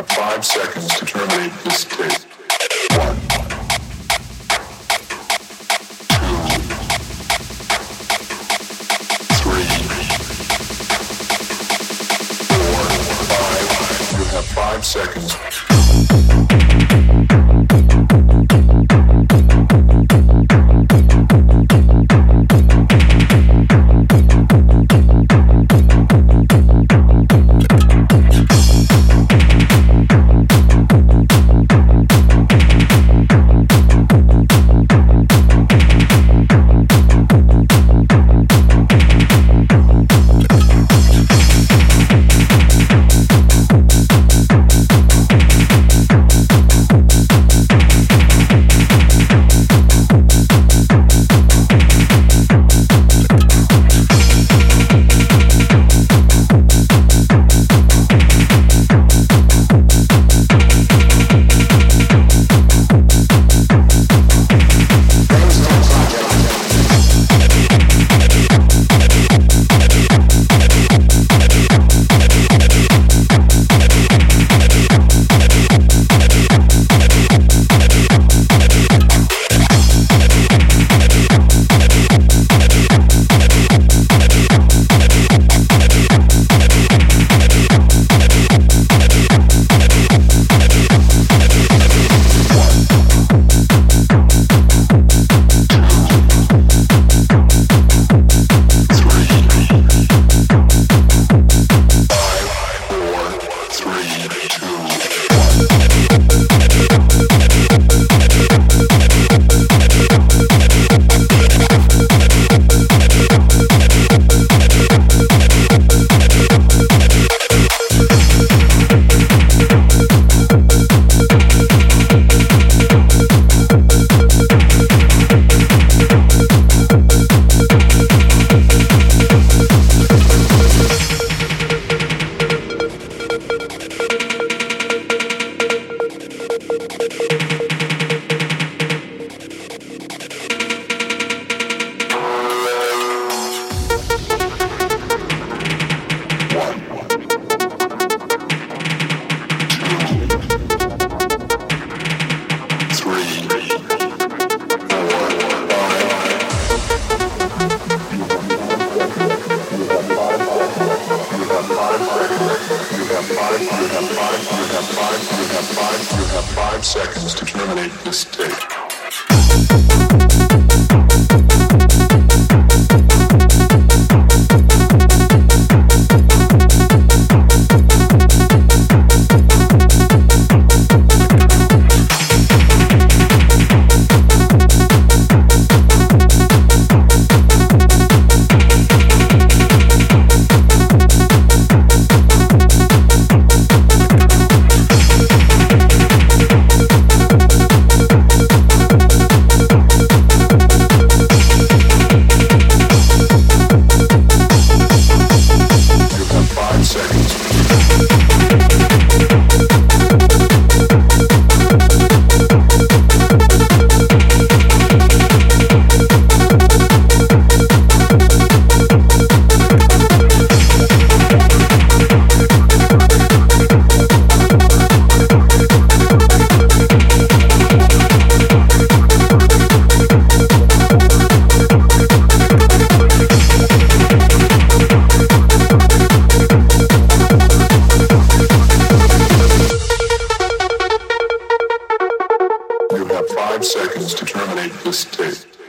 have five seconds to terminate this tape. One. Two. Three. Four. Five. You have five seconds. Seconds to terminate this tape. Seconds to terminate this tape.